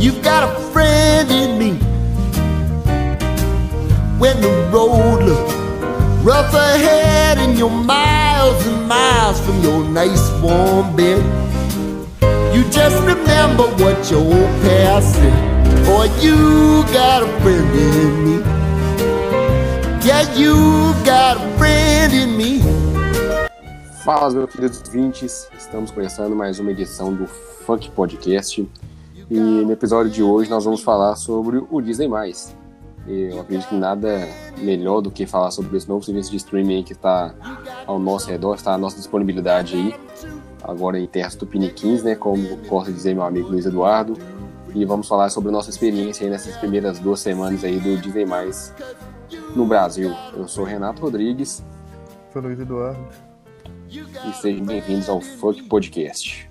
You've got a friend in me. When the road looks rough ahead and you're miles and miles from your nice warm bed, you just remember what your old past said. Boy, you got a friend in me. Yeah, you got a friend in me. Fala, meus queridos ouvintes. Estamos começando mais uma edição do Funk Podcast. E no episódio de hoje nós vamos falar sobre o Disney+. Eu acredito que nada melhor do que falar sobre esse novo serviço de streaming que está ao nosso redor, está à nossa disponibilidade aí, agora em terras tupiniquins, né, como gosta de dizer meu amigo Luiz Eduardo. E vamos falar sobre a nossa experiência aí nessas primeiras duas semanas aí do Disney+, no Brasil. Eu sou Renato Rodrigues. Sou Luiz Eduardo. E sejam bem-vindos ao Funk Podcast.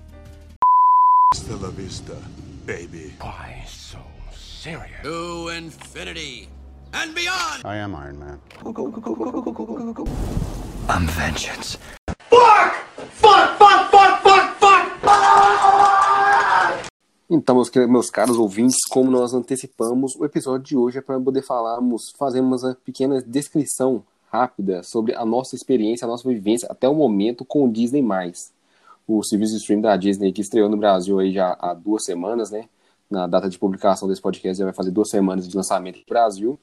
Hasta la vista, baby. Why so serious? To infinity and beyond! I am Iron Man. I'm vengeance. Então, meus, meus caros ouvintes, como nós antecipamos, o episódio de hoje é para poder falarmos, fazermos uma pequena descrição rápida sobre a nossa experiência, a nossa vivência até o momento com o Disney+. O serviço de stream da Disney que estreou no Brasil aí já há duas semanas, né? Na data de publicação desse podcast já vai fazer duas semanas de lançamento no Brasil.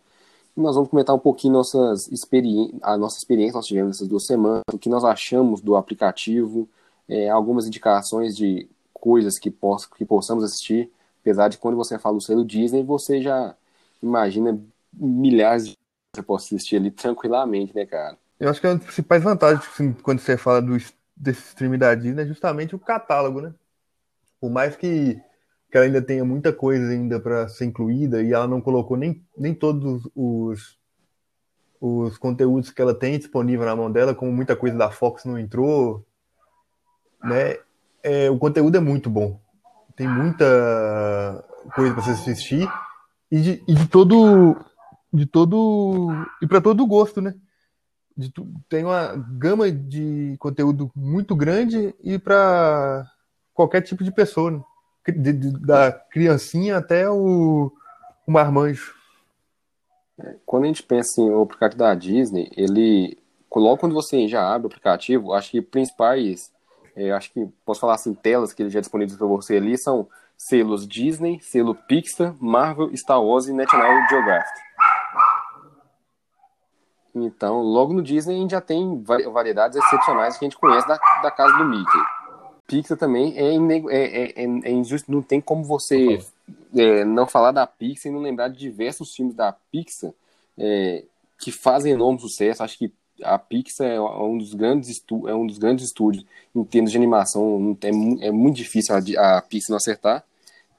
E nós vamos comentar um pouquinho nossas experi a nossa experiência que nós tivemos nessas duas semanas, o que nós achamos do aplicativo, é, algumas indicações de coisas que, poss que possamos assistir, apesar de quando você fala o selo Disney, você já imagina milhares de você possa assistir ali tranquilamente, né, cara? Eu acho que uma das principais vantagens assim, quando você fala do, desse stream da Disney é justamente o catálogo, né? Por mais que, que ela ainda tenha muita coisa ainda para ser incluída e ela não colocou nem, nem todos os, os conteúdos que ela tem disponível na mão dela, como muita coisa da Fox não entrou, né? É, o conteúdo é muito bom. Tem muita coisa para você assistir e de, e de todo de todo e para todo gosto, né? De, tem uma gama de conteúdo muito grande e para qualquer tipo de pessoa, né? de, de, da criancinha até o, o marmanjo. Quando a gente pensa em o aplicativo da Disney, ele logo quando você já abre o aplicativo, acho que principais, é, acho que posso falar assim, telas que ele já é disponível para você ali são selos Disney, selo Pixar, Marvel, Star Wars e National Geographic. Então, logo no Disney a gente já tem variedades excepcionais que a gente conhece da, da casa do Mickey. Pixar também é, é, é, é injusto, não tem como você é, não falar da Pixar e não lembrar de diversos filmes da Pixar é, que fazem enorme sucesso. Acho que a Pixar é um dos grandes, estu é um dos grandes estúdios em termos de animação. É, é muito difícil a, a Pixar não acertar.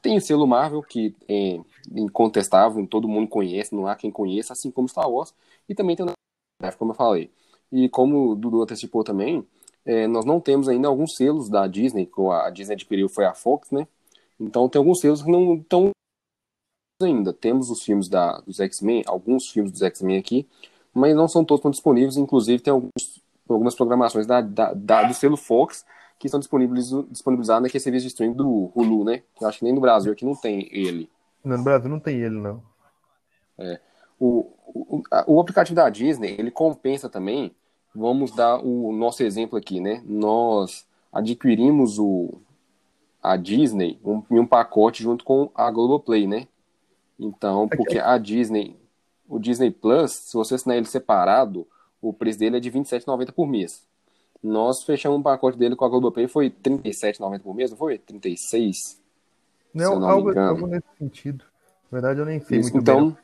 Tem o selo Marvel, que é incontestável, todo mundo conhece, não há quem conheça, assim como Star Wars. E também tem o como eu falei. E como o Dudu antecipou também, é, nós não temos ainda alguns selos da Disney, que a Disney adquiriu foi a Fox, né? Então tem alguns selos que não estão ainda. Temos os filmes da, dos X-Men, alguns filmes dos X-Men aqui, mas não são todos disponíveis, inclusive tem alguns, algumas programações da, da, da, do selo Fox que estão disponíveis, disponibilizados naquele serviço de streaming do Hulu, né? Eu acho que nem no Brasil aqui não tem ele. No Brasil não tem ele, não. É. O, o, o aplicativo da Disney, ele compensa também, vamos dar o nosso exemplo aqui, né? Nós adquirimos o, a Disney um, em um pacote junto com a Globoplay, né? Então, porque a Disney, o Disney Plus, se você assinar ele separado, o preço dele é de R$27,90 por mês. Nós fechamos um pacote dele com a Globoplay, foi R$37,90 por mês, não foi? 36? Não, não algo, algo, nesse sentido. Na verdade, eu nem sei Isso, muito então, bem.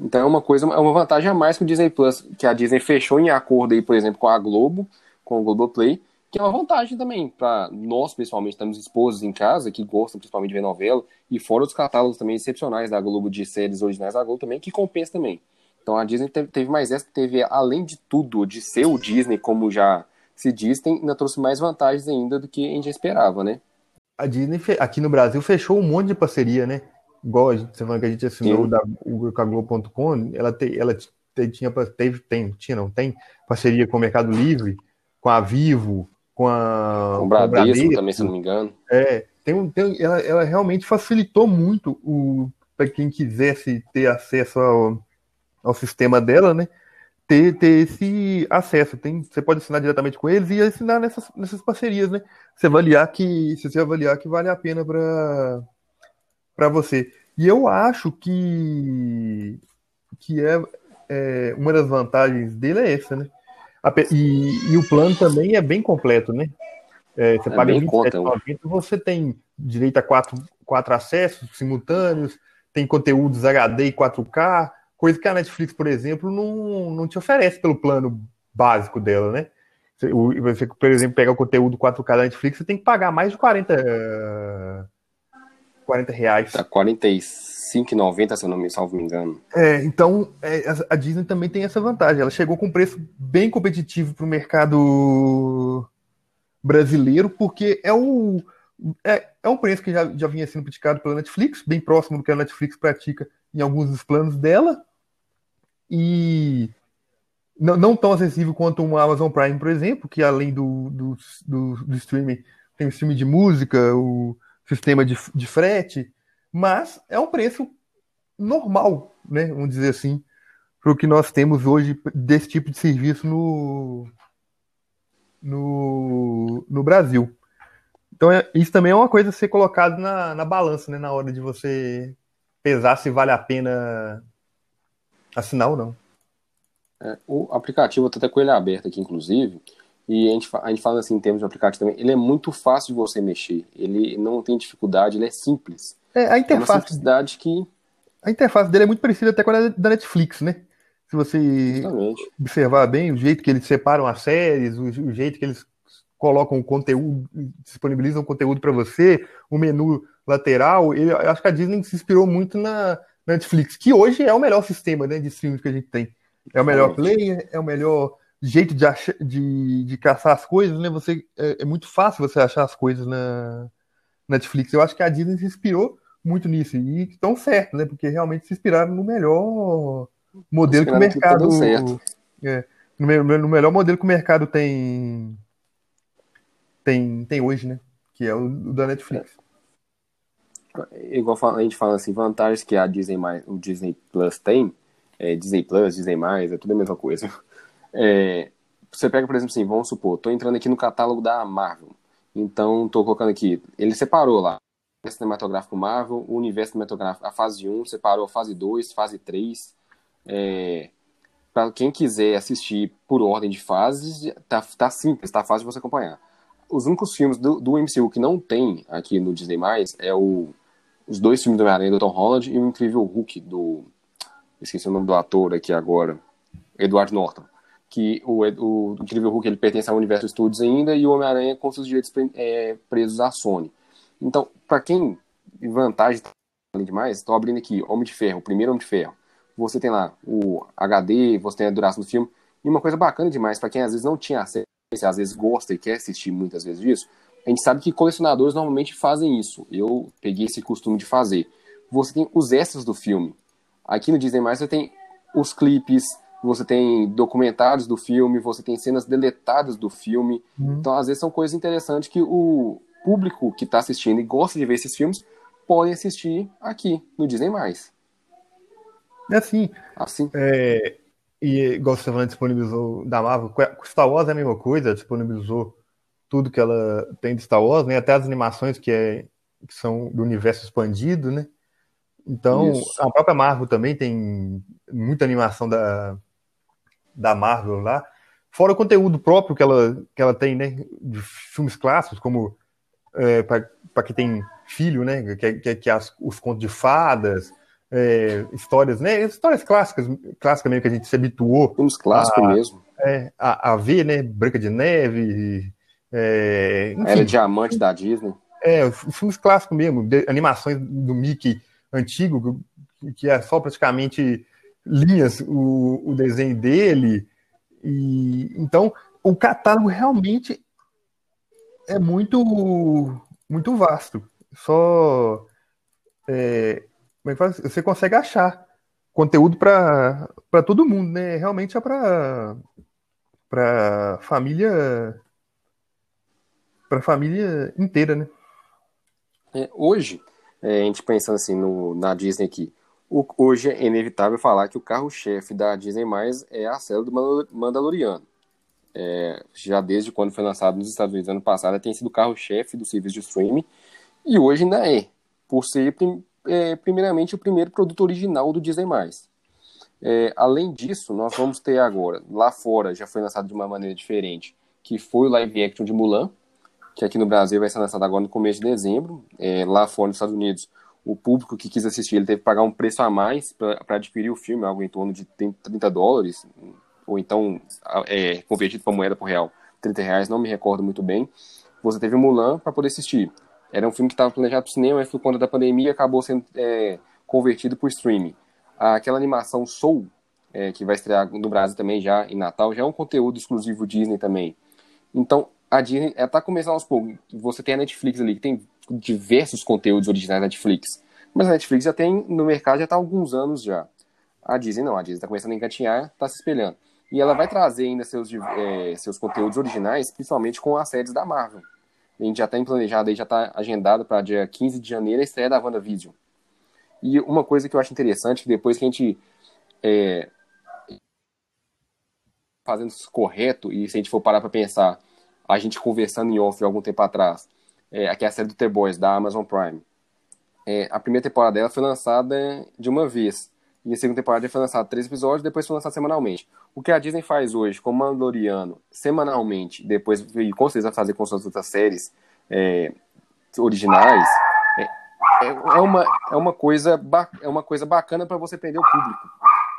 Então é uma coisa, é uma vantagem a mais que o Disney Plus, que a Disney fechou em acordo aí, por exemplo, com a Globo, com o Globoplay, que é uma vantagem também para nós, principalmente, estamos esposos em casa, que gostam principalmente de ver novela, e fora os catálogos também excepcionais da Globo de séries originais da Globo também, que compensa também. Então a Disney teve, mais essa, teve, além de tudo, de ser o Disney, como já se diz, tem, ainda trouxe mais vantagens ainda do que a gente esperava, né? A Disney, aqui no Brasil, fechou um monte de parceria, né? Igual a gente, você falando que a gente assinou da, o Globo.com, ela, te, ela te, tinha, teve, tem, tinha, não tem, parceria com o Mercado Livre, com a Vivo, com a. Com o Bradesco, Bradesco também, se não me engano. É, tem, um- tem- ela, ela realmente facilitou muito o para quem quisesse ter acesso ao, ao sistema dela, né? Ter, ter esse acesso. Tem, você pode assinar diretamente com eles e assinar nessas, nessas parcerias, né? Você avaliar que, se você avaliar que vale a pena para para você. E eu acho que que é, é, uma das vantagens dele é essa, né? E, e o plano também é bem completo, né? É, você É paga bem R$ conta, 27,90, você tem direito a quatro, quatro acessos simultâneos, tem conteúdos HD e 4K, coisa que a Netflix, por exemplo, não, não te oferece pelo plano básico dela, né? Você, por exemplo, pegar o conteúdo 4K da Netflix, você tem que pagar mais de 40, eh, 40 reais. Tá 45,90, se eu não me salvo me engano. É, então é, a- Disney também tem essa vantagem. Ela chegou com um preço bem competitivo para o mercado brasileiro, porque é o é, é um preço que já, já vinha sendo praticado pela Netflix, bem próximo do que a Netflix pratica em alguns dos planos dela, e não, não tão acessível quanto o Amazon Prime, por exemplo, que além do, do, do, do streaming tem o streaming de música, o sistema de, de frete, mas é um preço normal, né? Vamos dizer assim, para o que nós temos hoje desse tipo de serviço no, no, no Brasil. Então, é- isso também é uma coisa a ser colocado na, na balança, né? Na hora de você pesar se vale a pena assinar ou não. É, o aplicativo, eu tô até com ele aberto aqui, inclusive, e a gente, a gente fala assim em termos de aplicativo também, ele é muito fácil de você mexer, ele não tem dificuldade, ele é simples. É, a É uma interface, simplicidade que, a interface dele é muito parecida até com a da Netflix, né? Se você justamente, observar bem o jeito que eles separam as séries, o, o jeito que eles colocam o conteúdo, disponibilizam o conteúdo para você, o menu lateral, ele- eu acho que a Disney se inspirou muito na, na Netflix, que hoje é o melhor sistema né, de streaming que a gente tem. É o melhor player, é o melhor jeito de, de, de caçar as coisas, né? Você, é, é muito fácil você achar as coisas na Netflix. Eu acho que a Disney se inspirou muito nisso, e estão certo, né? Porque realmente se inspiraram no melhor modelo que o que mercado. certo. É, no, no melhor modelo que o mercado tem, tem, tem hoje, né? Que é o, o da Netflix. igual fa- a gente fala assim, vantagens que a Disney mais, o Disney Plus tem, é, Disney Plus, Disney mais, é tudo a mesma coisa. É, você pega, por exemplo, assim, vamos supor, tô entrando aqui no catálogo da Marvel, então tô colocando aqui, ele separou lá, o cinematográfico Marvel, o universo cinematográfico, a fase 1, separou a fase 2, fase 3, é, para quem quiser assistir por ordem de fases, tá, tá simples, tá fácil de você acompanhar. Os únicos filmes do, do MCU que não tem aqui no Disney+, é o, os dois filmes do Homem-Aranha do Tom Holland e o Incrível Hulk do... Esqueci o nome do ator aqui agora. Edward Norton. Que o, o Incrível Hulk ele pertence ao Universo Studios ainda e o Homem-Aranha com seus direitos é, presos à Sony. Então, para quem vantagem além demais, estou abrindo aqui Homem de Ferro, o primeiro Homem de Ferro. Você tem lá o HD, você tem a duração do filme. E uma coisa bacana demais, para quem às vezes não tinha acesso, às vezes gosta e quer assistir muitas vezes disso, a gente sabe que colecionadores normalmente fazem isso. Eu peguei esse costume de fazer. Você tem os extras do filme. Aqui no Disney+, você tem os clipes, você tem documentários do filme, você tem cenas deletadas do filme. Então, às vezes, são coisas interessantes que o público que está assistindo e gosta de ver esses filmes podem assistir aqui no Disney+. É assim, Assim, é, e igual você falando, disponibilizou da Marvel, Star Wars é a mesma coisa, disponibilizou tudo que ela tem de Star Wars, né? Até as animações que, é, que são do universo expandido, né? Então, Isso. a própria Marvel também tem muita animação da, da Marvel lá. Fora o conteúdo próprio que ela, que ela tem, né? De filmes clássicos, como é, para quem tem filho, né? Que, que, que as, os contos de fadas, é, histórias, né? Histórias clássicas, clássicas mesmo que a gente se habituou filmes clássicos mesmo. é, a, a ver, né? Branca de Neve, é, enfim, Era diamante da Disney. é, os filmes clássicos mesmo, de- animações do Mickey antigo, que é só praticamente linhas o, o desenho dele. E então o catálogo realmente é muito muito vasto. Só é, como é que fala? você consegue achar conteúdo para todo mundo, né? Realmente é para para família para família inteira, né? É, hoje, é, a gente pensando assim no, na Disney aqui, hoje é inevitável falar que o carro-chefe da Disney mais é a série do Mandal- Mandaloriano. É, já desde quando foi lançado nos Estados Unidos ano passado, tem sido o carro-chefe do serviço de streaming e hoje ainda é, por ser é, primeiramente o primeiro produto original do Disney+. É, além disso, nós vamos ter agora, lá fora já foi lançado de uma maneira diferente, que foi o live action de Mulan, que aqui no Brasil vai ser lançado agora no começo de dezembro. É, lá fora nos Estados Unidos, o público que quis assistir ele teve que pagar um preço a mais para adquirir o filme, algo em torno de 30 dólares, ou então é, convertido para moeda por real, 30 reais, não me recordo muito bem. Você teve Mulan para poder assistir. Era um filme que estava planejado para o cinema, mas por conta da pandemia acabou sendo é, convertido para o streaming. Aquela animação Soul, é, que vai estrear no Brasil também já em Natal, já é um conteúdo exclusivo Disney também. Então, a Disney está começando aos poucos. Você tem a Netflix ali, que tem diversos conteúdos originais da Netflix. Mas a Netflix já tem, no mercado, já está há alguns anos já. A Disney não, a Disney está começando a engatinhar, está se espelhando. E ela vai trazer ainda seus, é, seus conteúdos originais, principalmente com as séries da Marvel. A gente já tem planejado já está agendado para dia 15 de janeiro a estreia da WandaVision. E uma coisa que eu acho interessante, que depois que a gente é, fazendo isso correto, e se a gente for parar para pensar, a gente conversando em off algum tempo atrás, é, aqui é a série do The Boys, da Amazon Prime. É, a primeira temporada dela foi lançada de uma vez. E a segunda temporada foi lançada três episódios, depois foi lançada semanalmente. O que a Disney faz hoje com Mandaloriano semanalmente, depois e com certeza vai fazer com suas outras séries é, originais, é, é, uma, é, uma coisa, é uma coisa bacana para você prender o público.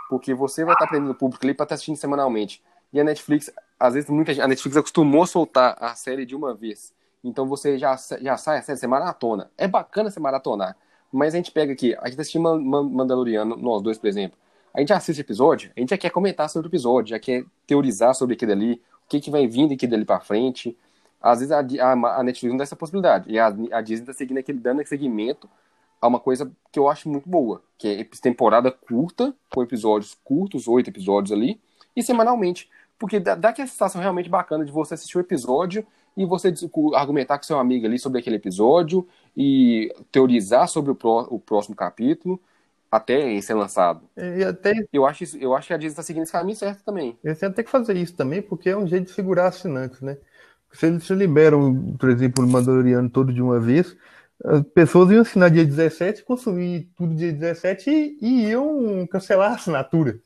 Porque você vai estar prendendo o público ali para estar assistindo semanalmente. E a Netflix, às vezes, muita gente, a Netflix acostumou a soltar a série de uma vez. Então você já, já sai a série, você maratona. É bacana você maratonar. Mas a gente pega aqui, a gente assistindo Mandaloriano, nós dois, por exemplo. A gente assiste episódio, a gente já quer comentar sobre o episódio, já quer teorizar sobre aquilo ali, o que, que vai vindo aquilo ali pra frente. Às vezes a, a, a Netflix não dá essa possibilidade. E a, a Disney tá seguindo aquele, dando segmento a uma coisa que eu acho muito boa, que é temporada curta, com episódios curtos, oito episódios ali, e semanalmente. Porque dá, dá aquela sensação realmente bacana de você assistir o episódio e você argumentar com seu amigo ali sobre aquele episódio e teorizar sobre o, pró, o próximo capítulo até ser lançado. E até, eu, acho isso, eu acho que a Disney está seguindo esse caminho certo também. Eles têm até que fazer isso também, porque é um jeito de segurar assinantes, né? Se eles se liberam, por exemplo, o Mandaloriano todo de uma vez, as pessoas iam assinar dia 17, consumir tudo dia 17 e, e iam cancelar a assinatura.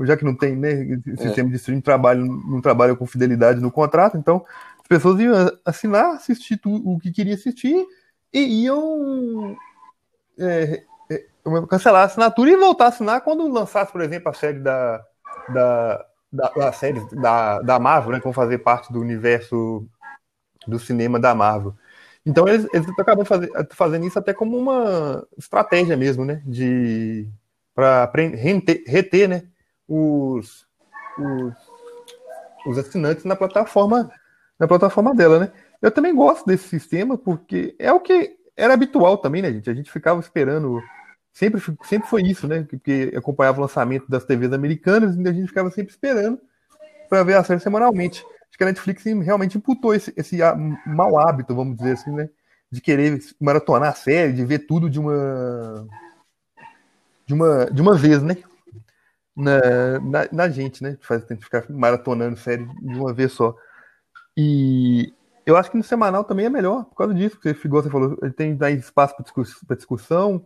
Já que não tem, né? Sistema é. de streaming trabalha, não trabalha com fidelidade no contrato, então pessoas iam assinar, assistir o que queria assistir e iam é, é, cancelar a assinatura e voltar a assinar quando lançasse, por exemplo, a série da, da, da, série da, da Marvel, né, que vão fazer parte do universo do cinema da Marvel. Então eles, eles acabam faz, fazendo isso até como uma estratégia mesmo, né, de para reter, reter, né, os, os, os assinantes na plataforma na plataforma dela, né? Eu também gosto desse sistema porque é o que era habitual também, né, gente? A gente ficava esperando. Sempre, sempre foi isso, né? Porque acompanhava o lançamento das TVs americanas e a gente ficava sempre esperando para ver a série semanalmente. Acho que a Netflix realmente imputou esse, esse mau hábito, vamos dizer assim, né? De querer maratonar a série, de ver tudo de uma. de uma, de uma vez, né? Na, na, na gente, né? Faz tem que ficar maratonando série de uma vez só. E eu acho que no semanal também é melhor, por causa disso, porque igual você falou, ele tem mais espaço para discussão,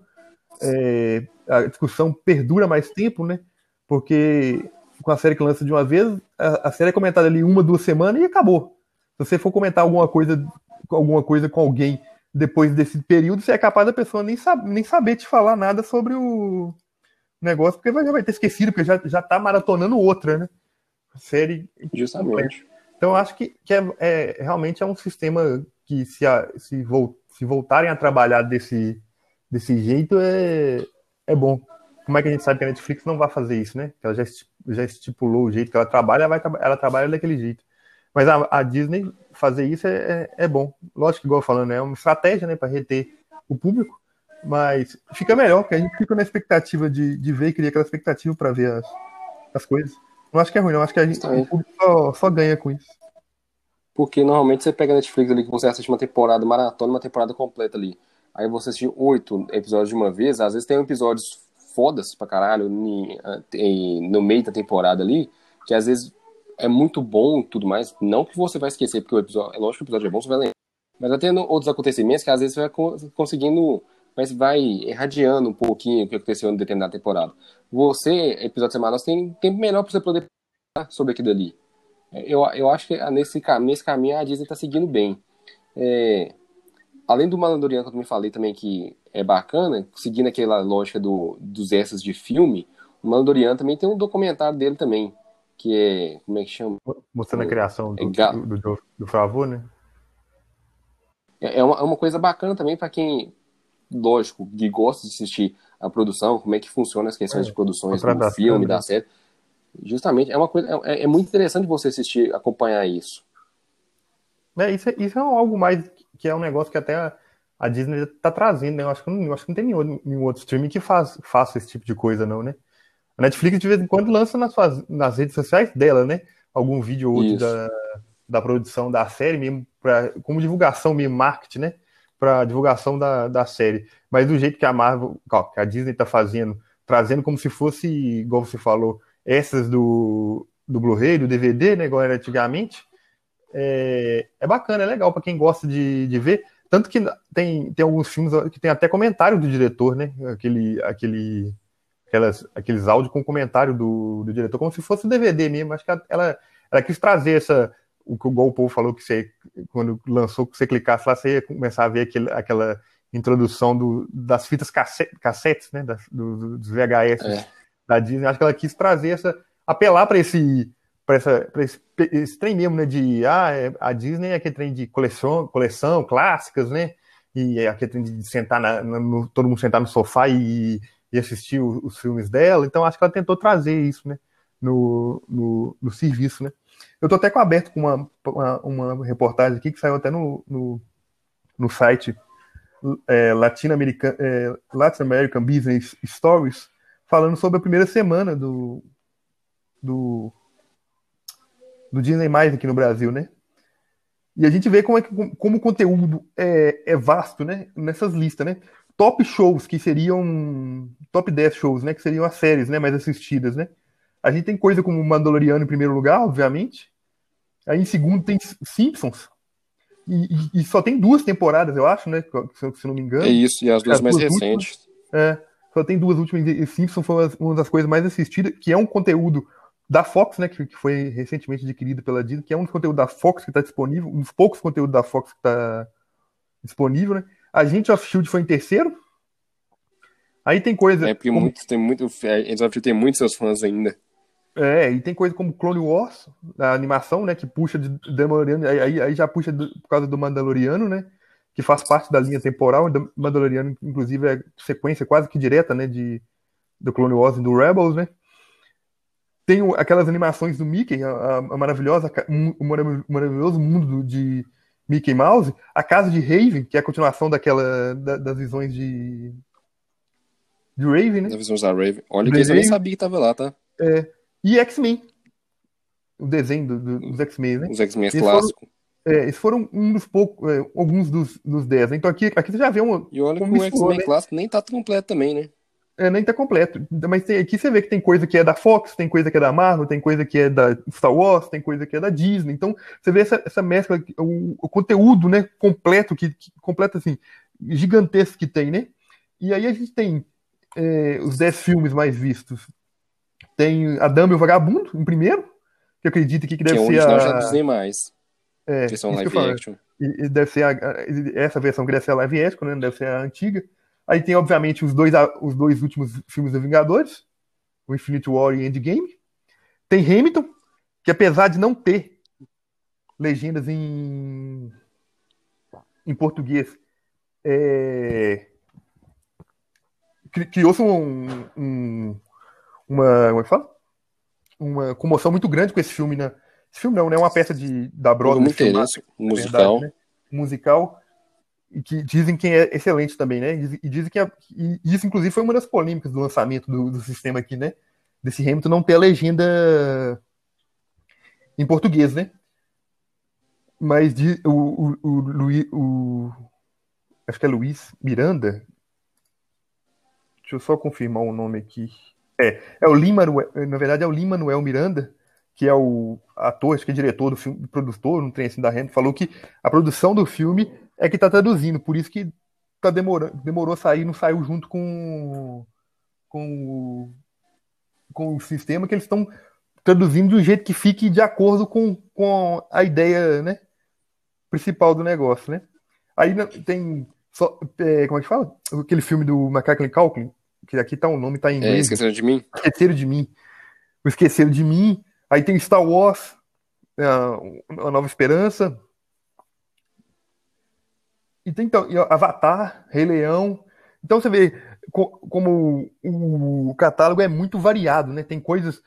é, a discussão perdura mais tempo, né? Porque com a série que lança de uma vez, a, a, série é comentada ali uma, duas semanas e acabou. Se você for comentar alguma coisa, alguma coisa com alguém depois desse período, você é capaz da pessoa nem, sab nem saber te falar nada sobre o negócio, porque já vai ter esquecido, porque já, já tá maratonando outra, né? Série. Justamente. Então, eu acho que, que é, é, realmente é um sistema que, se, a, se, se voltarem a trabalhar desse, desse jeito, é, é bom. Como é que a gente sabe que a Netflix não vai fazer isso, né? Ela já, já estipulou o jeito que ela trabalha, ela, vai, ela trabalha daquele jeito. Mas a, a Disney fazer isso é, é, é, bom. Lógico que, igual falando, é uma estratégia né, para reter o público, mas fica melhor, porque a gente fica na expectativa de, de ver, cria aquela expectativa para ver as, as coisas. Não acho que é ruim, não. Acho que a gente, o público só, só, ganha com isso. Porque normalmente você pega a Netflix ali que você assiste uma temporada maratona, uma temporada completa ali. aí você assistir oito episódios de uma vez, às vezes tem episódios fodas pra caralho em- no meio da temporada ali, que às vezes é muito bom e tudo mais. Não que você vai esquecer, porque o episódio, é lógico que o episódio é bom, você vai lembrar. Mas tendo outros acontecimentos que às vezes você vai co- conseguindo, mas vai irradiando um pouquinho o que aconteceu em determinada temporada. Você, episódio semanal, você tem tempo melhor pra você poder pensar sobre aquilo ali. Eu, eu acho que nesse, cam- nesse caminho a Disney tá seguindo bem. É, além do Mandaloriano que eu também falei também que é bacana, seguindo aquela lógica do, dos extras de filme, o Mandaloriano também tem um documentário dele também, que é, como é que chama? Mostrando a criação do, É do, do, do, do Favor, né? É é uma, é uma coisa bacana também para quem, lógico, que gosta de assistir a produção, como é que funciona as questões É, de produções do filme, da série. Justamente, é uma coisa, é, é muito interessante você assistir, acompanhar isso. É, isso, é, isso é algo mais que é um negócio que até a, a Disney tá trazendo, né? Eu acho que não, eu acho que não tem nenhum, nenhum outro streaming que faz, faça esse tipo de coisa, não, né? A Netflix de vez em quando lança nas, suas- nas redes sociais dela, né? Algum vídeo ou outro Isso. da, da produção da série mesmo, pra, como divulgação mesmo, marketing, né? Para divulgação da, da série. Mas do jeito que a Marvel, que a Disney tá fazendo, trazendo como se fosse, igual você falou, essas do, do Blu-ray, do DVD, né? Igual era antigamente é, é bacana, é legal para quem gosta de, de ver. Tanto que tem, tem alguns filmes que tem até comentário do diretor, né? Aquele, aquele, aquelas, aqueles áudios com comentário do, do diretor, como se fosse um DVD mesmo. Acho que ela, ela quis trazer essa. O que o Gol Povo falou que você, quando lançou, que você clicasse lá, você ia começar a ver aquele, aquela introdução do, das fitas cassete, cassetes, né? Das, do- dos VHS É. da Disney. Acho que ela quis trazer essa. apelar para esse para essa, pra esse, esse trem mesmo, né? De ah, é- a Disney é aquele trem de coleção, coleção, clássicas, né? E é aquele trem de sentar na, no- todo mundo sentar no sofá e, e assistir o- os, filmes dela. Então acho que ela tentou trazer isso, né? No, no, no serviço, né? Eu tô até com aberto com uma, uma, uma reportagem aqui que saiu até no, no, no site é, Latin, American, é, Latin American Business Stories, falando sobre a primeira semana do, do, do Disney Mais aqui no Brasil, né? E a gente vê como, é que, como o conteúdo é, é vasto, né? Nessas listas, né? Top shows, que seriam. Top 10 shows, né? Que seriam as séries né, mais assistidas, né? A gente tem coisa como Mandaloriano em primeiro lugar, obviamente. Aí em segundo tem Simpsons. E, e- e só tem duas temporadas, eu acho, né? Se, se não me engano. É isso, e as duas As mais duas recentes. É, só tem duas últimas. E Simpson foi uma- das coisas mais assistidas, que é um conteúdo da Fox, né? Que, que foi recentemente adquirido pela Disney, que é um dos conteúdos da Fox que está disponível, um dos poucos conteúdos da Fox que está disponível, né? A gente of Shield foi em terceiro. Aí tem coisa. É porque como- muitos, tem muito, é, eles vão ter muitos seus fãs ainda. É, e tem coisa como Clone Wars, a animação, né, que puxa de Mandaloriano, aí, aí- já puxa do- por causa do Mandaloriano, né, que faz parte da linha temporal, do Mandaloriano, inclusive, é sequência quase que direta, né, de, do Clone Wars e do Rebels, né. Tem aquelas animações do Mickey, a, a- a maravilhosa, o marav- maravilhoso mundo do- de Mickey Mouse, a Casa de Raven, que é a continuação daquela, da- das visões de, de Raven, né. Da visão da Raven. Olha que eu nem sabia que tava lá, tá? E X-Men. O desenho do- do- dos X-Men, né? Os X-Men clássicos. É, esses foram um dos poucos, é, alguns dos, dos 10. Então aqui, aqui você já vê um. E olha que como o misturou, X-Men né? clássico nem tá completo também, né? É, nem tá completo. Mas tem- aqui você vê que tem coisa que é da Fox, tem coisa que é da Marvel, tem coisa que é da Star Wars, tem coisa que é da Disney. Então você vê essa, essa mescla, o, o conteúdo né, completo, que, que completo assim, gigantesco que tem, né? E aí a gente tem é, os 10 filmes mais vistos. Tem A Dama e o Vagabundo, em primeiro, que eu acredito aqui que Que deve é o ser original a. já Disney mais. é, Versão que live action. E- e deve ser a, essa versão que deve ser a live action, né? Não Deve ser a antiga. Aí tem, obviamente, os dois, os dois últimos filmes dos Vingadores, o Infinite War e Endgame. Tem Hamilton, que apesar de não ter legendas em, em português, é, cri- criou-se um, um- uma, como é que fala? uma comoção muito grande com esse filme, né? Esse filme não, né? É uma peça de, da Broadway. muito interesse musical. verdade, né? musical e que dizem que é excelente também, né? E dizem que a- e isso inclusive foi uma das polêmicas do lançamento do, do sistema aqui, né? Desse Hamilton não ter a legenda em português, né? Mas di- o, o, o, Luí- o, acho que é Luiz Miranda. Deixa eu só confirmar o nome aqui. É, é o Lima, na verdade é o Lima Manuel Miranda, que é o ator, acho que é diretor do filme, produtor, não tem assim da renda, falou que a produção do filme é que tá traduzindo, por isso que tá demorando, demorou a sair, não saiu junto com com com o sistema que eles estão traduzindo de um jeito que fique de acordo com, com a ideia, né, principal do negócio, né? Aí tem só, é, como é que fala? Aquele filme do Macaulay Culkin, que aqui tá o um nome, tá em é, inglês. É, esqueceram de mim? Esqueceram de mim. O Esqueceram de mim. Aí tem Star Wars, é, A Nova Esperança. E tem então, Avatar, Rei Leão. Então você vê como o catálogo é muito variado, né? Tem coisas.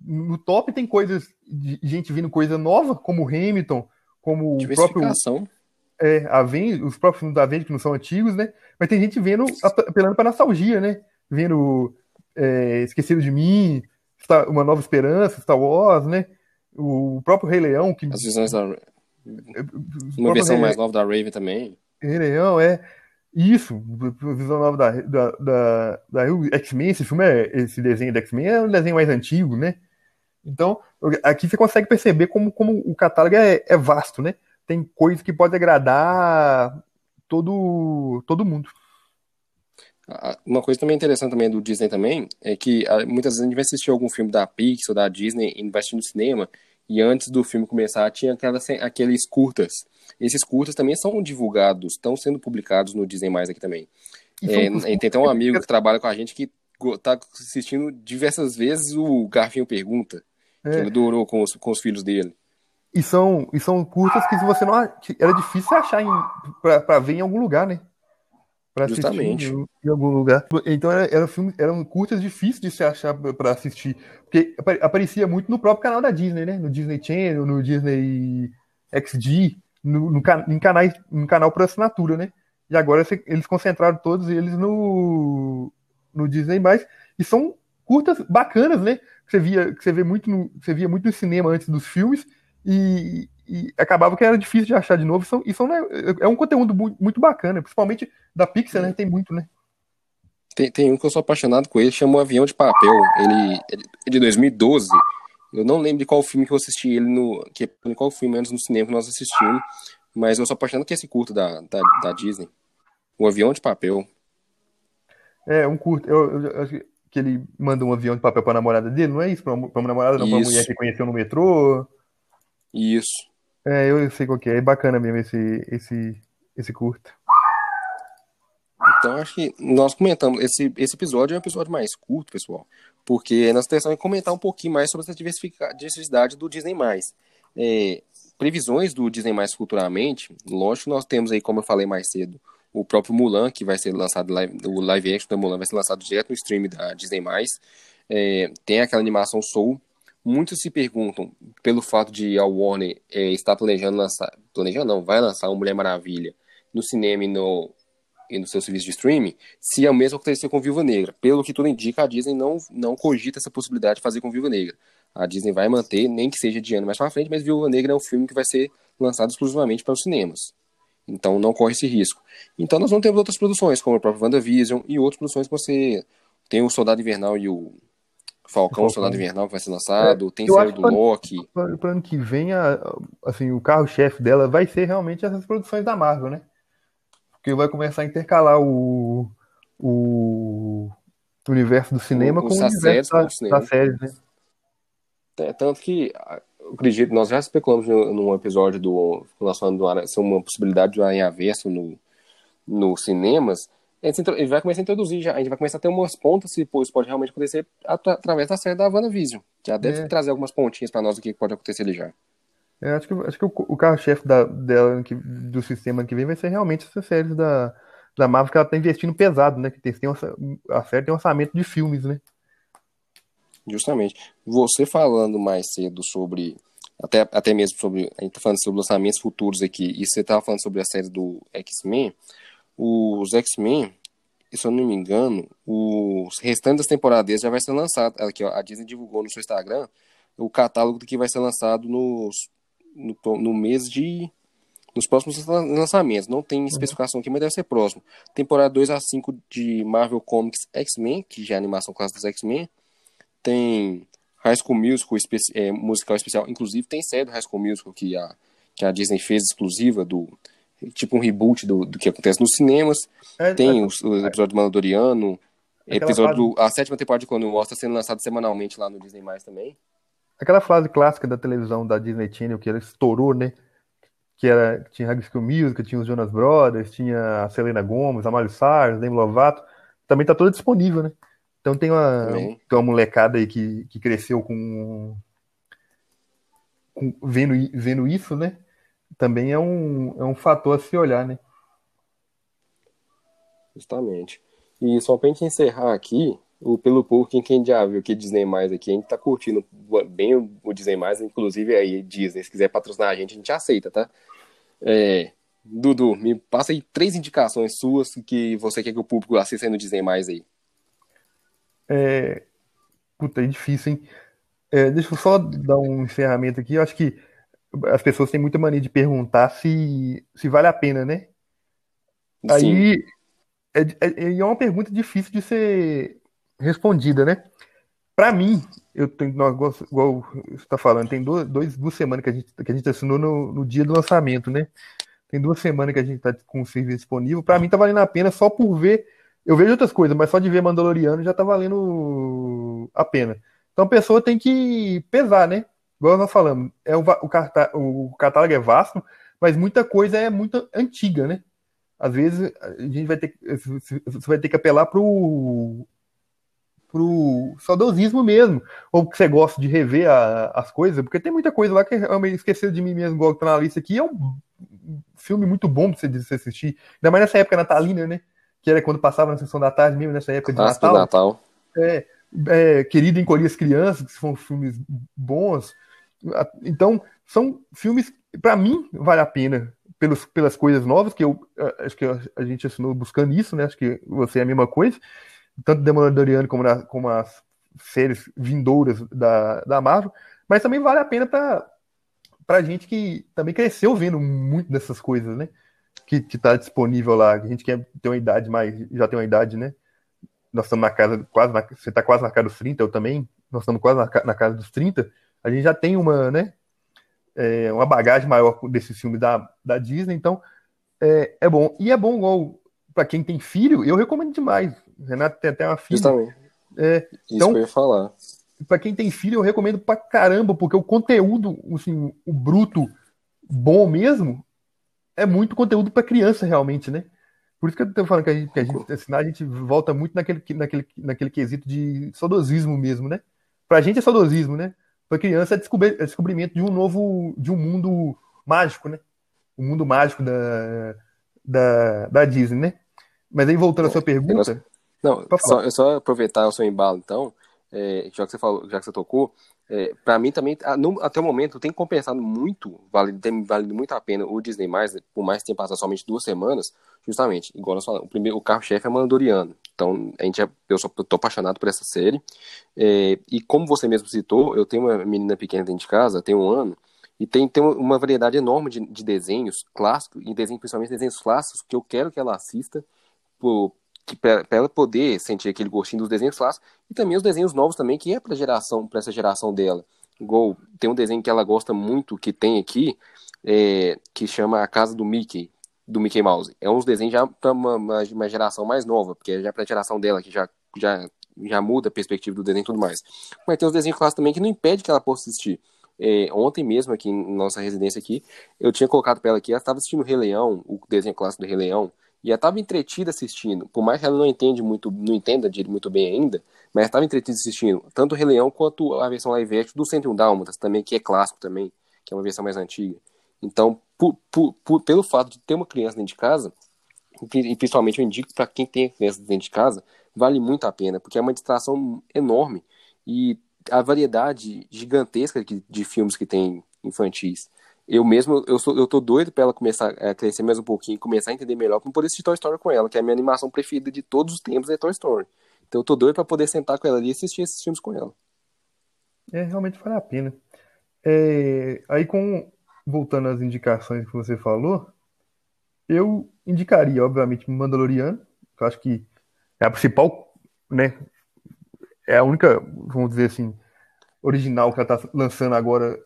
No top tem coisas de gente vindo coisa nova, como Hamilton, como o próprio. É, a Ven, os próprios filmes da Avengers que não são antigos, né? Mas tem gente vendo, apelando pra nostalgia, né? Vendo é, Esquecido de Mim, Uma Nova Esperança, Star Wars, né? O próprio Rei Leão. Que... As visões da. Uma versão Rei... mais nova da Raven também. Rei Leão, é. Isso, visão nova da, da, da, da X-Men, esse filme é, esse desenho da X-Men é um desenho mais antigo, né? Então, aqui você consegue perceber como, como o catálogo é, é vasto, né? Tem coisas que pode agradar todo, todo mundo. Uma coisa também interessante também do Disney também é que muitas vezes a gente vai assistir algum filme da Pixar, da Disney, investindo no cinema, e antes do filme começar tinha aquelas, aqueles curtas. Esses curtas também são divulgados, estão sendo publicados no Disney Mais aqui também. É, tem até um amigo que trabalha com a gente que está assistindo diversas vezes o Garfinho Pergunta, é. que ele adorou com os, com os filhos dele. E são, e são curtas que você não. Era difícil achar para ver em algum lugar, né? Justamente. Em, em, algum lugar. Então era, era filme, eram curtas difíceis de se achar para assistir. Porque aparecia muito no próprio canal da Disney, né? No Disney Channel, no Disney XD, no, no, em canais, no canal por assinatura, né? E agora eles concentraram todos eles no, no Disney mais. E são curtas bacanas, né? Que você via, que você vê muito no, você via muito no cinema antes dos filmes e, e acabava que era difícil de achar de novo. São, e são, né, é um conteúdo muito bacana, principalmente da Pixar, né? Tem muito, né? Tem, tem um que eu sou apaixonado com ele, chama Avião de Papel. Ele é de 2012. Eu não lembro de qual filme que eu assisti ele no. Que, qual filme antes no cinema que nós assistimos. Mas eu sou apaixonado com esse curto da, da, da Disney. O Avião de Papel. É, um curto. Eu, eu, acho que ele manda um avião de papel pra namorada dele, não é isso? Pra uma, pra uma namorada, não, isso. pra uma mulher que conheceu no metrô. Isso. É, eu sei qual que é. É bacana mesmo esse, esse, esse curto. Então, acho que nós comentamos. Esse, esse episódio é um episódio mais curto, pessoal. Porque nossa intenção é comentar um pouquinho mais sobre essa diversidade do Disney. É, previsões do Disney futuramente, lógico, nós temos aí, como eu falei mais cedo, o próprio Mulan, que vai ser lançado, o live action da Mulan vai ser lançado direto no stream da Disney. É, tem aquela animação Soul, Muitos se perguntam, pelo fato de a Warner é, estar planejando lançar, planejando não, vai lançar uma Mulher Maravilha no cinema e no, e no seu serviço de streaming, se é o mesmo aconteceu com Viúva Negra. Pelo que tudo indica, a Disney não, não cogita essa possibilidade de fazer com Viúva Negra. A Disney vai manter, nem que seja de ano mais para frente, mas Viúva Negra é um filme que vai ser lançado exclusivamente para os cinemas. Então não corre esse risco. Então nós vamos ter outras produções, como a própria WandaVision e outras produções que você tem o Soldado Invernal e o Falcão, o Soldado Invernal que vai ser lançado, é, tem série do Loki. Para ano que vem, a, assim, o carro-chefe dela vai ser realmente essas produções da Marvel, né? Porque vai começar a intercalar o, o universo do cinema o, com o universo da, da série, né? É, tanto que, acredito, nós já especulamos num episódio do. Falando do ser uma possibilidade do Aranha Verso no, nos cinemas ele vai começar a introduzir já, a gente vai começar a ter umas pontas se isso pode realmente acontecer através da série da WandaVision. Já deve é. trazer algumas pontinhas para nós do que pode acontecer ali já. É, acho que, acho que o, o carro-chefe dela que, do sistema que vem vai ser realmente essas séries da, da Marvel que ela tá investindo pesado, né? Que tem, tem a série tem um orçamento de filmes, né? Justamente. Você falando mais cedo sobre. Até, até mesmo sobre. A gente tá falando sobre lançamentos futuros aqui, e você tava falando sobre a série do X-Men os X-Men, se eu não me engano, os restantes das temporadas já vai ser lançado. Aqui, ó, a Disney divulgou no seu Instagram o catálogo do que vai ser lançado nos, no, no mês de nos próximos lan- lançamentos. Não tem especificação aqui, mas deve ser próximo. Temporada 2 a 5 de Marvel Comics X-Men, que já é a animação clássica dos X-Men. Tem High School Musical, é, musical especial. Inclusive, tem série do High School Musical que a, que a Disney fez exclusiva, do tipo um reboot do, do que acontece nos cinemas. É, Tem é, os, os episódios do Mandaloriano. Episódio fase- do, a sétima temporada de Clone Wars está sendo lançada semanalmente lá no Disney+, também. Aquela frase clássica da televisão da Disney Channel que ela estourou, né? Que era, tinha High School Musical, tinha os Jonas Brothers, tinha a Selena Gomez, a Miley Cyrus, Demi Lovato. Também tá toda disponível, né? Então tem uma, Também. uma molecada aí que, que cresceu com, com- vendo, vendo isso, né? Também é um, é um fator a se olhar, né? Justamente. E só pra gente encerrar aqui, o pelo pouco quem, quem já viu que Disney mais aqui, a gente tá curtindo bem o, o Disney mais, inclusive aí Disney, se quiser patrocinar a gente, a gente aceita, tá? É, Dudu, me passa aí três indicações suas que você quer que o público assista aí no Disney mais aí. É, puta, é difícil, hein? É, deixa eu só dar um encerramento aqui. Eu acho que as pessoas têm muita mania de perguntar se, se vale a pena, né? Sim, Aí é, é, é uma pergunta difícil de ser respondida, né? Pra mim, eu tenho, nós, igual, você está falando, tem duas, dois, duas semanas que a gente, que a gente assinou no, no dia do lançamento, né? Tem duas semanas que a gente tá com o serviço disponível. Pra mim tá valendo a pena só por ver. Eu vejo outras coisas, mas só de ver Mandaloriano já tá valendo a pena. Então a pessoa tem que pesar, né? Igual nós falamos, é o, o, catálogo é vasto, mas muita coisa é muito antiga, né? Às vezes a gente vai ter, que- você vai ter que apelar pro, pro saudosismo mesmo, ou que você gosta de rever a- as coisas, porque tem muita coisa lá que eu me esqueci de mim mesmo, igual que tá na lista aqui, é um filme muito bom pra você, assistir, ainda mais nessa época natalina, né? Que era quando passava na sessão da tarde mesmo, nessa época de Natal. Natal. É, é, Querido Encolher as Crianças, que são filmes bons. Então, são filmes, pra mim, vale a pena pelos, pelas coisas novas, que eu acho que a, gente assinou buscando isso, né? Acho que você é a mesma coisa, tanto Demolidoriano como, na, como as séries vindouras da, da Marvel, mas também vale a pena pra, pra gente que também cresceu vendo muito dessas coisas, né? Que, que tá disponível lá, a gente quer ter uma idade mais, já tem uma idade, né? nós estamos na casa, quase na- você está quase na casa dos 30, eu também, nós estamos quase na, na casa dos 30, a gente já tem uma, né, é, uma bagagem maior desses filmes da, da Disney, então é, é bom. E é bom, igual, para quem tem filho, eu recomendo demais. Renato tem até uma filha. Justamente. É, Isso Então- que eu ia falar. para quem tem filho, eu recomendo pra caramba, porque o conteúdo, assim, o bruto bom mesmo, é muito conteúdo para criança, realmente, né? Por isso que eu tô falando que a gente, que a gente ensinar, a gente volta muito naquele, naquele, naquele quesito de saudosismo mesmo, né? Pra gente é saudosismo, né? Pra criança é, descobri- é descobrimento de um novo, de um mundo mágico, né? O mundo mágico da, da, da Disney, né? Mas aí, voltando à sua pergunta, Não, Pode só, é só aproveitar o seu embalo, então, é, já que você falou, já que você tocou, é, para mim também, até o momento, tem compensado muito, vale, tem valido muito a pena o Disney+, por mais que tenha passado somente duas semanas, justamente, igual nós falamos, o, primeiro, o carro-chefe é Mandaloriano, então, a gente eu só tô apaixonado por essa série, é, e como você mesmo citou, eu tenho uma menina pequena dentro de casa, tem um ano, e tem, tem uma variedade enorme de, de desenhos clássicos, e desenhos, principalmente desenhos clássicos, que eu quero que ela assista, para ela poder sentir aquele gostinho dos desenhos clássicos e também os desenhos novos também que é para geração para essa geração dela. Igual tem um desenho que ela gosta muito que tem aqui é, que chama a casa do Mickey do Mickey Mouse. É uns desenhos já para uma, uma, geração mais nova porque é já para a geração dela que já já já muda a perspectiva do desenho e tudo mais. Mas tem os desenhos clássicos também que não impede que ela possa assistir. É, ontem mesmo aqui em nossa residência aqui eu tinha colocado para ela aqui ela estava assistindo o Rei Leão o desenho clássico do Rei Leão e ela estava entretida assistindo, por mais que ela não entende muito, não entenda dele muito bem ainda, mas estava entretida assistindo. Tanto o Rei Leão quanto a versão live action do 101 Dálmatas também, que é clássico também, que é uma versão mais antiga. Então, por, por, por- pelo fato de ter uma criança dentro de casa, e principalmente eu indico para quem tem criança dentro de casa, vale muito a pena, porque é uma distração enorme e a variedade gigantesca de, de filmes que tem infantis. Eu mesmo, eu, sou, eu tô doido pra ela começar a crescer mais um pouquinho, começar a entender melhor, pra poder assistir Toy Story com ela, que é a minha animação preferida de todos os tempos, é Toy Story. Então eu tô doido pra poder sentar com ela ali e assistir esses filmes com ela. É, realmente vale a pena. É, aí com voltando às indicações que você falou, eu indicaria, obviamente, Mandaloriano, que eu acho que é a principal, né? É a única, vamos dizer assim, original que ela tá lançando agora,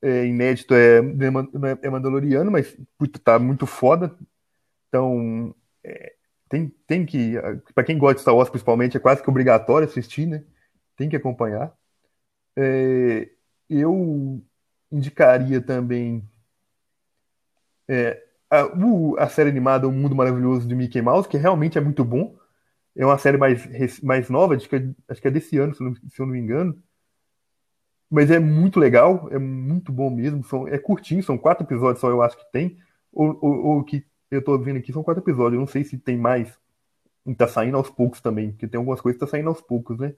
é, inédito, é, é Mandaloriano, mas puta, tá muito foda. Então, é, tem, tem que, para quem gosta de Star Wars principalmente, é quase que obrigatório assistir, né? Tem que acompanhar. É, eu indicaria também é, a, o, a série animada O Mundo Maravilhoso de Mickey Mouse, que realmente é muito bom. É uma série mais, mais nova, acho que, é, acho que é desse ano, se, não, se eu não me engano. Mas é muito legal, é muito bom mesmo. São, é curtinho, são quatro episódios só, eu acho que tem. Ou, ou que eu tô vendo aqui são quatro episódios. Eu não sei se tem mais. E tá saindo aos poucos também, porque tem algumas coisas que tá saindo aos poucos, né?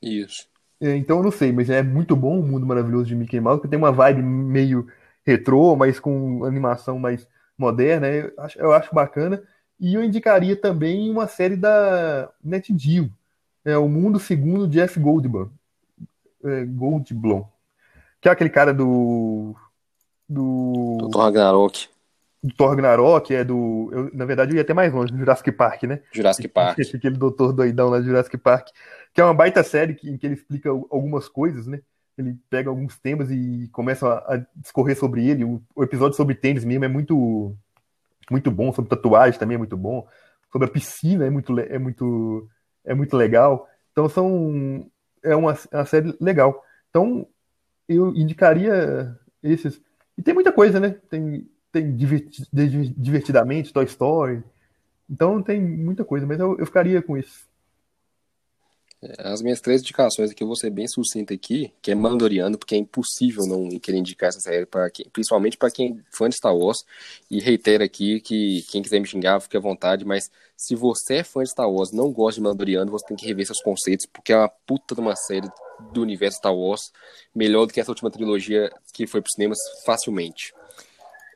Isso. É, então eu não sei, mas é muito bom o mundo maravilhoso de Mickey Mouse, que tem uma vibe meio retrô, mas com animação mais moderna. Eu acho, eu acho bacana. E eu indicaria também uma série da NetGeo, é O Mundo Segundo Jeff Goldblum. É, Goldblum. Que é aquele cara do. Do. Do Thor Ragnarok. Do Thor Ragnarok, é do. Eu, na verdade, eu ia até mais longe, do Jurassic Park, né? Jurassic Park. Aquele doutor doidão lá do Jurassic Park. Que é uma baita série que, em que ele explica algumas coisas, né? Ele pega alguns temas e começa a, a discorrer sobre ele. O, o, episódio sobre tênis mesmo é muito, muito bom, sobre tatuagem também é muito bom. Sobre a piscina é muito, é muito, é muito legal. Então são é uma, uma série legal. Então eu indicaria esses. E tem muita coisa, né? Tem, tem divertidamente, Toy Story. Então tem muita coisa, mas eu, eu ficaria com isso. As minhas três indicações aqui, eu vou ser bem sucinto aqui, que é Mandoriano, porque é impossível não querer indicar essa série, para quem, principalmente para quem é fã de Star Wars. E reitero aqui que quem quiser me xingar, fique à vontade, mas se você é fã de Star Wars não gosta de Mandoriano, você tem que rever seus conceitos, porque é uma puta de uma série do universo Star Wars, melhor do que essa última trilogia que foi para os cinemas facilmente.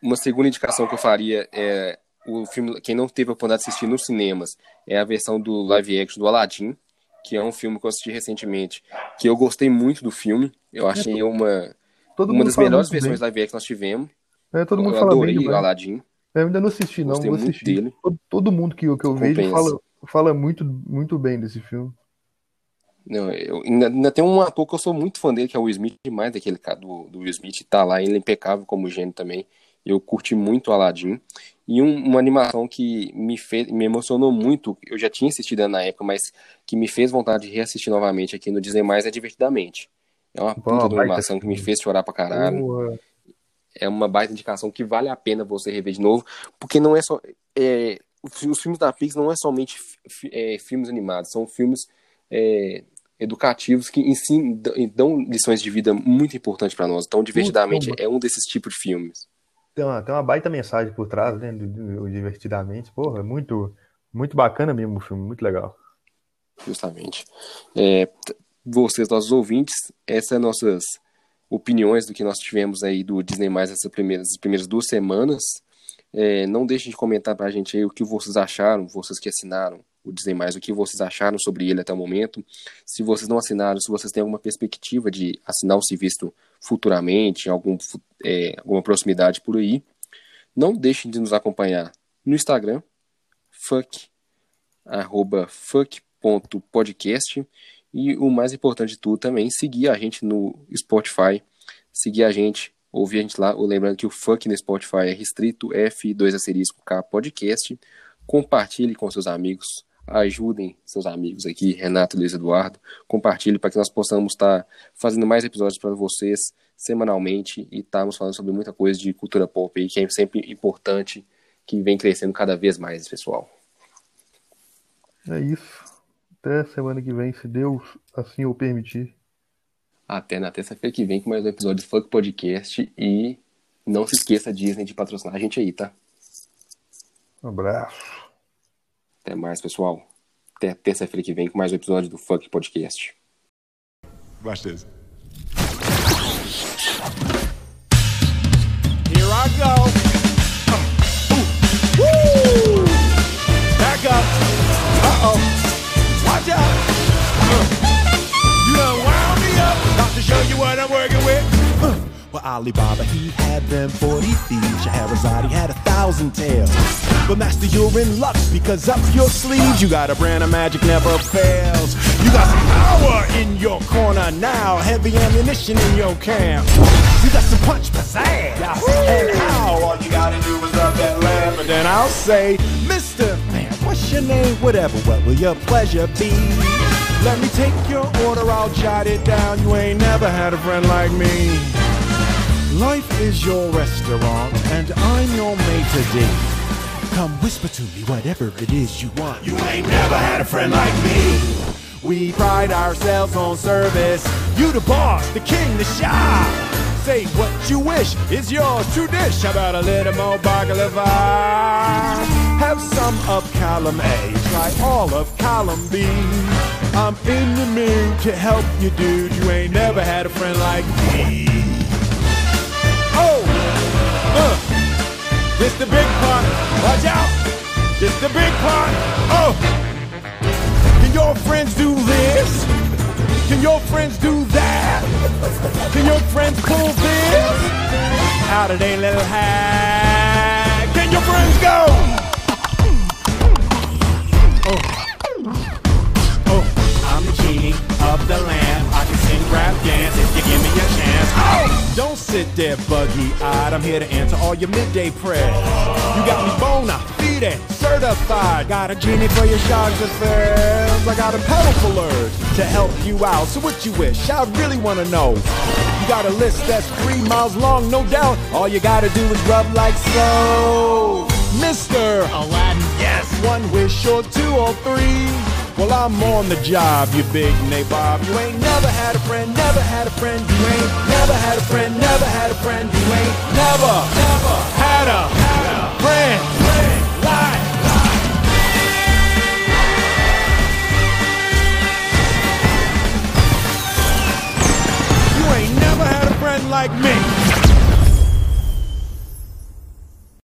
Uma segunda indicação que eu faria é o filme, quem não teve a oportunidade de assistir nos cinemas, é a versão do live action do Aladdin que é um filme que eu assisti recentemente, que eu gostei muito do filme. Eu achei uma, uma das melhores versões live action que nós tivemos. É, todo mundo eu fala adorei bem, o Aladdin. Eu ainda não assisti, não. Gostei vou muito assistir. dele. Todo, todo mundo que, eu- que eu vejo Compensa. fala, fala muito, muito bem desse filme. Não, eu, ainda, ainda tem um ator que eu sou muito fã dele, que é o Will Smith, demais daquele cara do, do Will Smith, tá lá, ele é impecável como gênio também. Eu curti muito Aladdin. E um- uma animação que me fez, me emocionou muito, eu já tinha assistido na época, mas que me fez vontade de reassistir novamente aqui no Disney Mais é Divertidamente. É uma puta de animação que me fez chorar pra caralho. Porra. é uma baita indicação que vale a pena você rever de novo, porque não é só. é, os filmes da Pix não é somente é, filmes animados, são filmes é, educativos que ensinam, dão lições de vida muito importantes para nós. Então, divertidamente, é um desses tipos de filmes. Tem uma, tem uma baita mensagem por trás, né? Do, do- Divertidamente. Porra, é muito, muito bacana mesmo o filme, muito legal. Justamente. É, vocês, nossos ouvintes, essas são nossas opiniões do que nós tivemos aí do Disney Mais essas primeiras, primeiras duas semanas. É, não deixem de comentar pra gente aí o que vocês acharam, vocês que assinaram o Disney Mais, o que vocês acharam sobre ele até o momento. Se vocês não assinaram, se vocês têm alguma perspectiva de assinar o serviço futuramente, algum, fu- é, alguma proximidade por aí, não deixem de nos acompanhar no Instagram, fuck, arroba fuck.podcast e o mais importante de tudo também, seguir a gente no Spotify, seguir a gente, ouvir a gente lá, lembrando que o fuck no Spotify é restrito F2 asterisco K podcast, compartilhe com seus amigos, ajudem seus amigos aqui, Renato e Luiz Eduardo, compartilhe para que nós possamos estar fazendo mais episódios para vocês semanalmente e estarmos falando sobre muita coisa de cultura pop aí, que é sempre importante, que vem crescendo cada vez mais, pessoal. É isso. Até semana que vem, se Deus assim o permitir. Até na terça-feira que vem com mais um episódio do Funk Podcast. E não se esqueça, Disney, de patrocinar a gente aí, tá? Um abraço. Até mais, pessoal. Até terça-feira que vem com mais um episódio do Funk Podcast. Watch this. Here I go. Uh, woo! Back up. Uh oh. Watch out. Uh. You done wound me up. About to show you what I'm working with. Well, Alibaba, he had them 40 thieves. He had a thousand tales. But master, you're in luck because up your sleeves you got a brand of magic never fails. You got some power in your corner now, heavy ammunition in your camp. You got some punch, pizzazz, and how all you gotta do is love that lamp. And then I'll say, Mister, man, what's your name? Whatever, what will your pleasure be? Let me take your order, I'll jot it down. You ain't never had a friend like me. Life is your restaurant, and I'm your maitre d'. Come whisper to me whatever it is you want. You ain't never had a friend like me. We pride ourselves on service. You the boss, the king, the shah. Say what you wish is yours. True dish. How about a little more baklava? Have some of column A. Try all of column B. I'm in the mood to help you, dude. You ain't never had a friend like me. Oh, uh, this the big part. Watch out, this the big part. Oh, can your friends do this? Can your friends do that? Can your friends pull this? Out of their little hat. Can your friends go? Oh, I'm the genie of the lamp. Dance if you give me a chance. Oh, don't sit there buggy-eyed. I'm here to answer all your midday prayers. You got me bona fide, certified. Got a genie for your sharks affairs. I got a pedal fullers to help you out. So what you wish? I really wanna know. You got a list that's three miles long, no doubt. All you gotta do is rub like so. Mr. Aladdin, yes. One wish or two or three. Well, I'm on the job, you big nabob. You ain't never had a friend, never had a friend. You ain't never had a friend, never had a friend. You ain't never, never had a, had a friend. You ain't never had a friend like me.